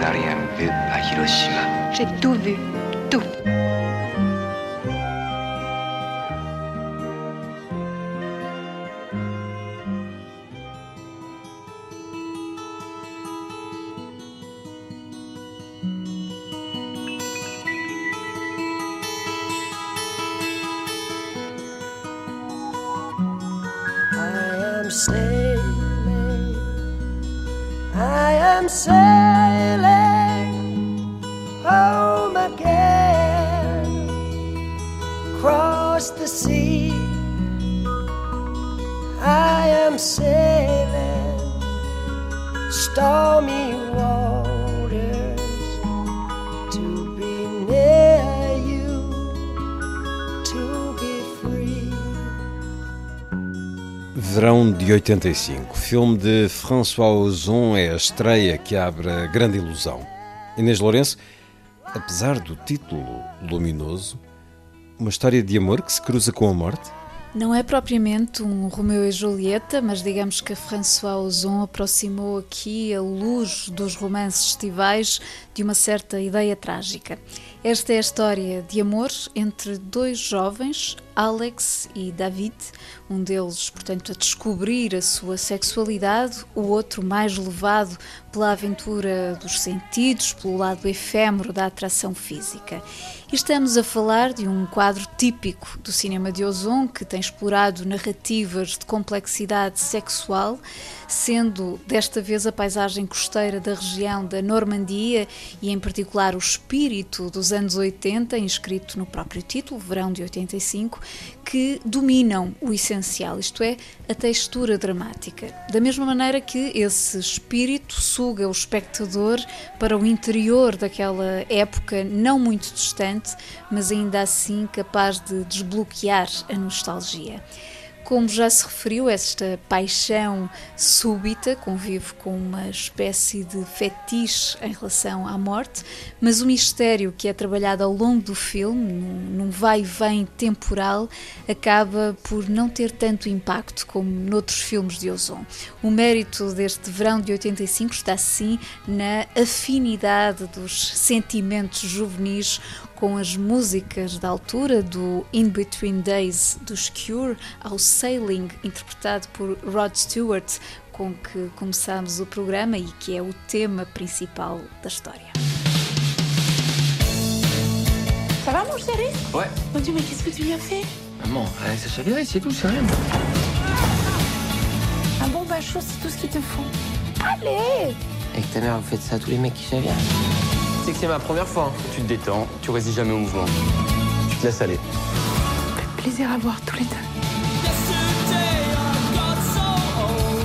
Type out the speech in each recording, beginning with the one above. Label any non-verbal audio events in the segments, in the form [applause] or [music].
Tu n'as rien vu à Hiroshima. J'ai tout vu, tout. I am sailing, I am sailing home again, across the sea. I am sailing stormy Verão de 85. Filme de François Ozon é a estreia que abre a grande ilusão. Inês Lourenço, apesar do título luminoso, uma história de amor que se cruza com a morte? Não é propriamente um Romeu e Julieta, mas digamos que François Ozon aproximou aqui a luz dos romances estivais de uma certa ideia trágica. Esta é a história de amor entre dois jovens, Alex e David, um deles, portanto, a descobrir a sua sexualidade, o outro mais levado pela aventura dos sentidos, pelo lado efêmero da atração física. Estamos a falar de um quadro típico do cinema de Ozon que tem explorado narrativas de complexidade sexual, sendo desta vez a paisagem costeira da região da Normandia e, em particular, o espírito dos anos 80, inscrito no próprio título, Verão de 85, que dominam o essencial, isto é, a textura dramática. Da mesma maneira que esse espírito suga o espectador para o interior daquela época não muito distante, mas ainda assim capaz de desbloquear a nostalgia. Como já se referiu, esta paixão súbita convive com uma espécie de fetiche em relação à morte, mas o mistério que é trabalhado ao longo do filme, num, vai e vem temporal, acaba por não ter tanto impacto como noutros filmes de Ozon. O mérito deste verão de 85 está sim na afinidade dos sentimentos juvenis com as músicas da altura do In Between Days dos Cure ao Sailing, interpretado por Rod Stewart, com que começamos o programa e que é o tema principal da história. Ça va, mon chéri Ouais. Mon Dieu, mais qu'est-ce que tu as fait Maman, allez, ça chavirait, c'est tout, c'est rien. Un bon bain chaud, c'est tout ce qu'il te faut. Allez Avec ta mère, vous faites ça à tous les mecs qui chavirent C'est que c'est ma première fois. Tu te détends, tu résistes jamais au mouvement. Tu te laisses aller. Plaisir à voir tous les deux.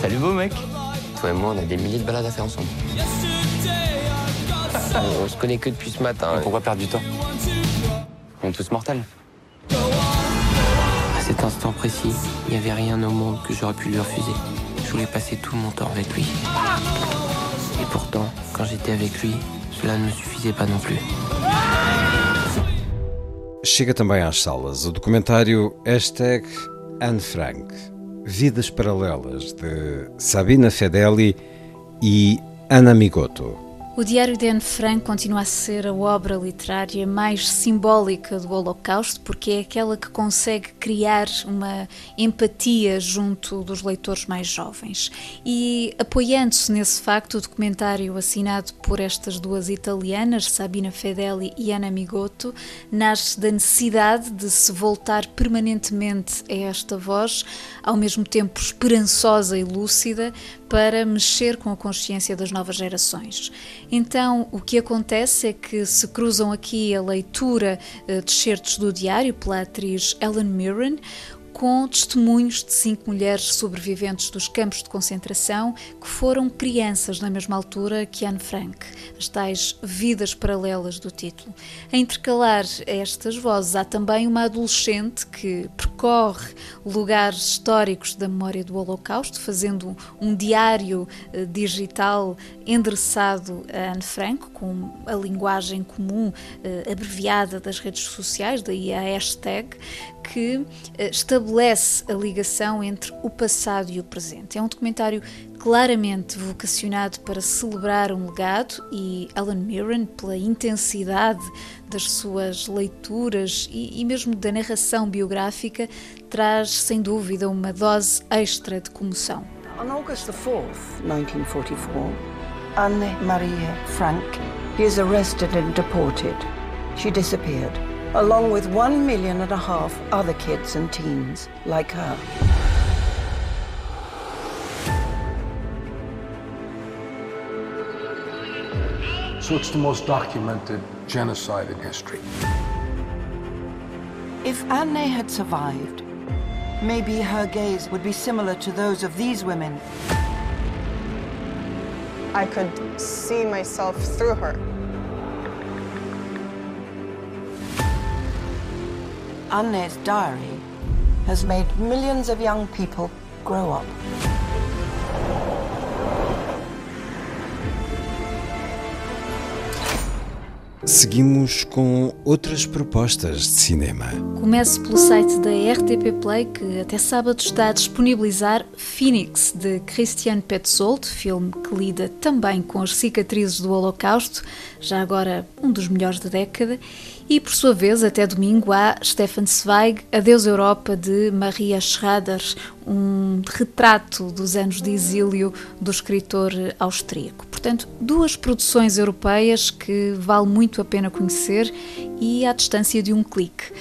Salut beau mec. Toi et moi, on a des milliers de balades à faire ensemble. on, [laughs] on se connaît que depuis ce matin. Pourquoi perdre du temps On est tous mortels. À cet instant précis, il n'y avait rien au monde que j'aurais pu lui refuser. Je voulais passer tout mon temps avec lui. Et pourtant, quand j'étais avec lui, cela ne suffisait pas non plus. Chega também às salas o documentário Hashtag Anne Frank, Vidas Paralelas, de Sabina Fedeli e Ana Migotto. O Diário de Anne Frank continua a ser a obra literária mais simbólica do Holocausto, porque é aquela que consegue criar uma empatia junto dos leitores mais jovens. E apoiando-se nesse facto, o documentário assinado por estas duas italianas, Sabina Fedeli e Ana Migotto, nasce da necessidade de se voltar permanentemente a esta voz, ao mesmo tempo esperançosa e lúcida, para mexer com a consciência das novas gerações. Então, o que acontece é que se cruzam aqui a leitura eh, de certos do diário pela atriz Ellen Mirren com testemunhos de cinco mulheres sobreviventes dos campos de concentração que foram crianças na mesma altura que Anne Frank, as tais vidas paralelas do título. A intercalar estas vozes, há também uma adolescente que percorre lugares históricos da memória do Holocausto, fazendo um diário eh, digital endereçado a Anne Frank, com a linguagem comum eh, abreviada das redes sociais, daí a hashtag, que eh, estabelece a ligação entre o passado e o presente. É um documentário claramente vocacionado para celebrar um legado e Alan Mirren, pela intensidade das suas leituras e, e mesmo da narração biográfica, traz sem dúvida uma dose extra de comoção. On August 4th, 1944, Anne Maria Frank is arrested and deported. She disappeared, along with one million and a half other kids and teens like her. So it's the most documented genocide in history. If Anne had survived, maybe her gaze would be similar to those of these women. I could see myself through her. Anne's diary has made millions of young people grow up. Seguimos com outras propostas de cinema. Comece pelo site da RTP Play, que até sábado está a disponibilizar Phoenix, de Christian Petzold, filme que lida também com as cicatrizes do Holocausto, já agora um dos melhores da década. E, por sua vez, até domingo há Stefan Zweig, Adeus Europa, de Maria Schrader, um retrato dos anos de exílio do escritor austríaco. Portanto, duas produções europeias que vale muito a pena conhecer e à distância de um clique.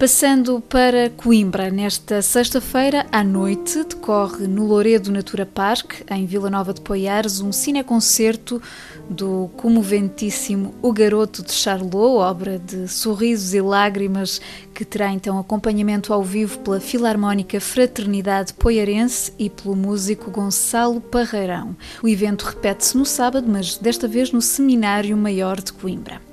Passando para Coimbra, nesta sexta-feira à noite decorre no Louredo Natura Park, em Vila Nova de Poiares, um cineconcerto do comoventíssimo O Garoto de Charlot, obra de sorrisos e lágrimas que terá então acompanhamento ao vivo pela Filarmónica Fraternidade Poiarense e pelo músico Gonçalo Parreirão. O evento repete-se no sábado, mas desta vez no Seminário Maior de Coimbra.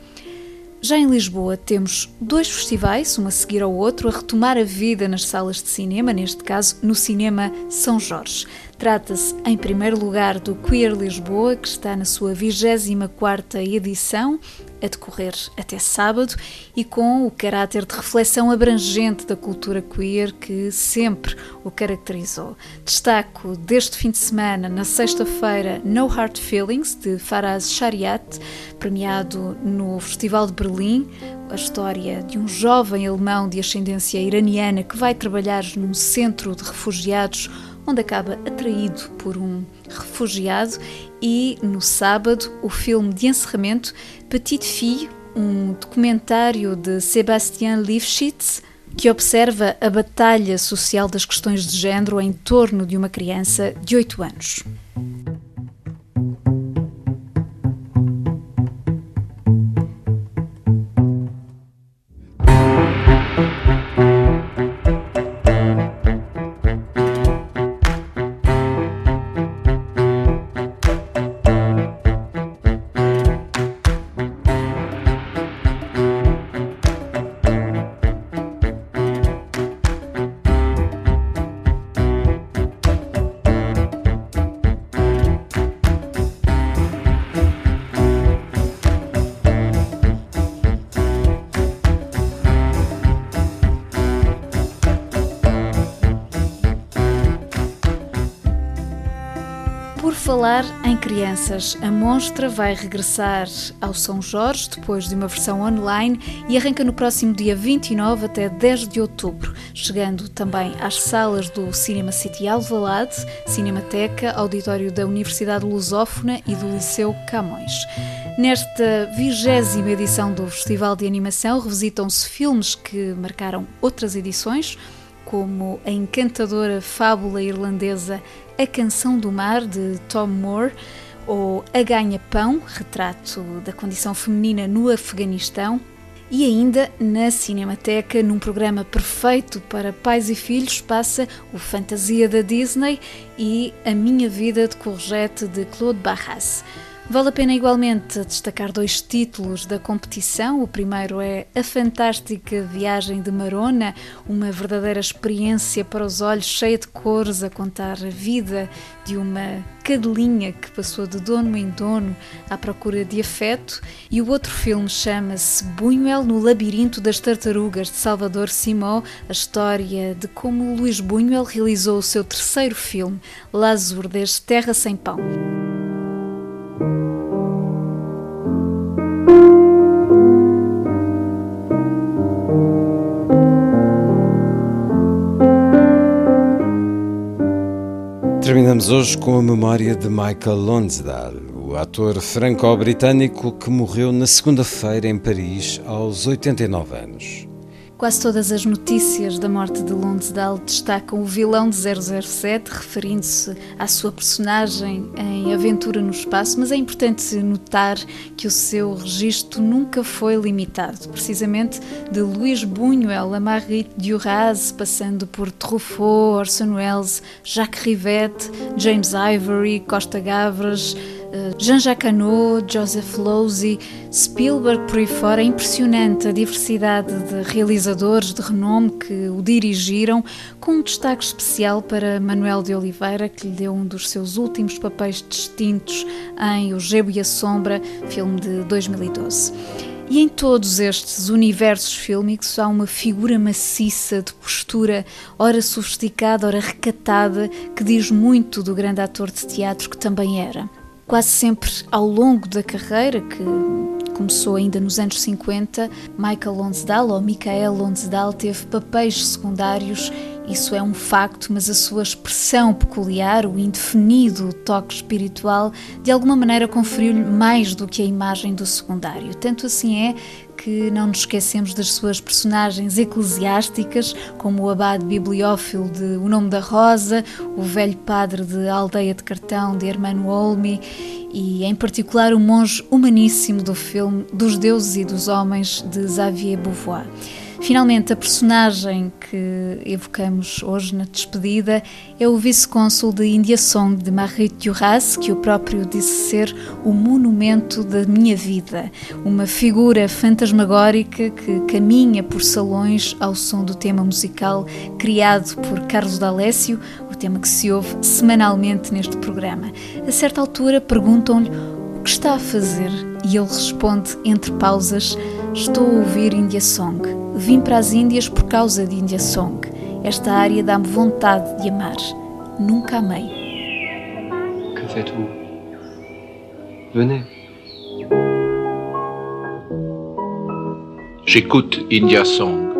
Já em Lisboa temos dois festivais, um a seguir ao outro, a retomar a vida nas salas de cinema, neste caso no Cinema São Jorge. Trata-se, em primeiro lugar, do Queer Lisboa, que está na sua 24ª edição, a decorrer até sábado, e com o caráter de reflexão abrangente da cultura queer que sempre o caracterizou. Destaco deste fim de semana, na sexta-feira, No Hard Feelings, de Faraz Shariat, premiado no Festival de Berlim, a história de um jovem alemão de ascendência iraniana que vai trabalhar num centro de refugiados onde acaba atraído por um refugiado, e no sábado o filme de encerramento Petite Fille, um documentário de Sebastian Lifshitz que observa a batalha social das questões de género em torno de uma criança de 8 anos. Falar em crianças, a Monstra vai regressar ao São Jorge depois de uma versão online e arranca no próximo dia 29 até 10 de outubro, chegando também às salas do Cinema City Alvalade, Cinemateca, Auditório da Universidade Lusófona e do Liceu Camões. Nesta vigésima edição do Festival de Animação revisitam-se filmes que marcaram outras edições, como a encantadora fábula irlandesa A Canção do Mar, de Tom Moore, ou A Ganha Pão, retrato da condição feminina no Afeganistão, E ainda na Cinemateca, num programa perfeito para pais e filhos, passa o Fantasia da Disney e A Minha Vida de Courgette de Claude Barras. Vale a pena igualmente destacar dois títulos da competição. O primeiro é A Fantástica Viagem de Marona, uma verdadeira experiência para os olhos, cheia de cores, a contar a vida de uma cadelinha que passou de dono em dono à procura de afeto. E o outro filme chama-se Buñuel no Labirinto das Tartarugas, de Salvador Simó, a história de como Luís Buñuel realizou o seu terceiro filme, Lazurdes Terra Sem Pão. Terminamos hoje com a memória de Michael Lonsdale, o ator franco-britânico que morreu na segunda-feira em Paris aos 89 anos. Quase todas as notícias da morte de Lonsdale destacam o vilão de 007, referindo-se à sua personagem em Aventura no Espaço, mas é importante notar que o seu registro nunca foi limitado. Precisamente de Luís Buñuel a Marguerite Duras, passando por Truffaut, Orson Welles, Jacques Rivette, James Ivory, Costa Gavras, Jean-Jacques Hano, Joseph Losey, Spielberg por aí fora. É impressionante a diversidade de realizadores de renome que o dirigiram, com um destaque especial para Manuel de Oliveira, que lhe deu um dos seus últimos papéis distintos em O Gebo e a Sombra, filme de 2012. E em todos estes universos fílmicos há uma figura maciça de postura, ora sofisticada, ora recatada, que diz muito do grande ator de teatro que também era quase sempre ao longo da carreira, que começou ainda nos anos 50, Michael Lonsdale ou Michael Lonsdale teve papéis secundários. Isso é um facto, mas a sua expressão peculiar, o indefinido toque espiritual, de alguma maneira conferiu-lhe mais do que a imagem do secundário. Tanto assim é que não nos esquecemos das suas personagens eclesiásticas, como o abade bibliófilo de O Nome da Rosa, o velho padre de Aldeia de Cartão de Hermano Olmi e, em particular, o monge humaníssimo do filme Dos Deuses e dos Homens de Xavier Beauvoir. Finalmente, a personagem que evocamos hoje na despedida é o vice-cônsul de India Song de Marguerite Duras, que o próprio disse ser o monumento da minha vida, uma figura fantasmagórica que caminha por salões ao som do tema musical criado por Carlos D'Alessio, o tema que se ouve semanalmente neste programa. A certa altura perguntam-lhe o que está a fazer e ele responde entre pausas: Estou a ouvir India Song. Vim para as Índias por causa de India Song. Esta área dá-me vontade de amar. Nunca amei. Que faites-vous Venez. J'écoute India Song.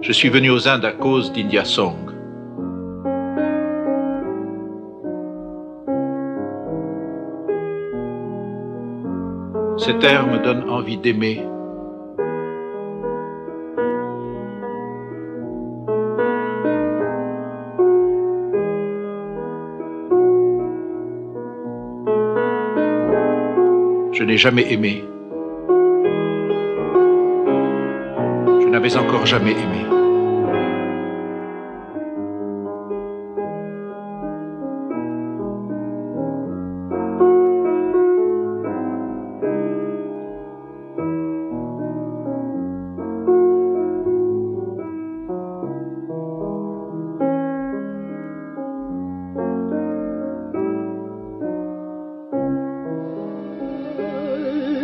Je suis venu aux Indes à cause d'India Song. Cet air me donne envie d'aimer. Je n'ai jamais aimé. Je n'avais encore jamais aimé.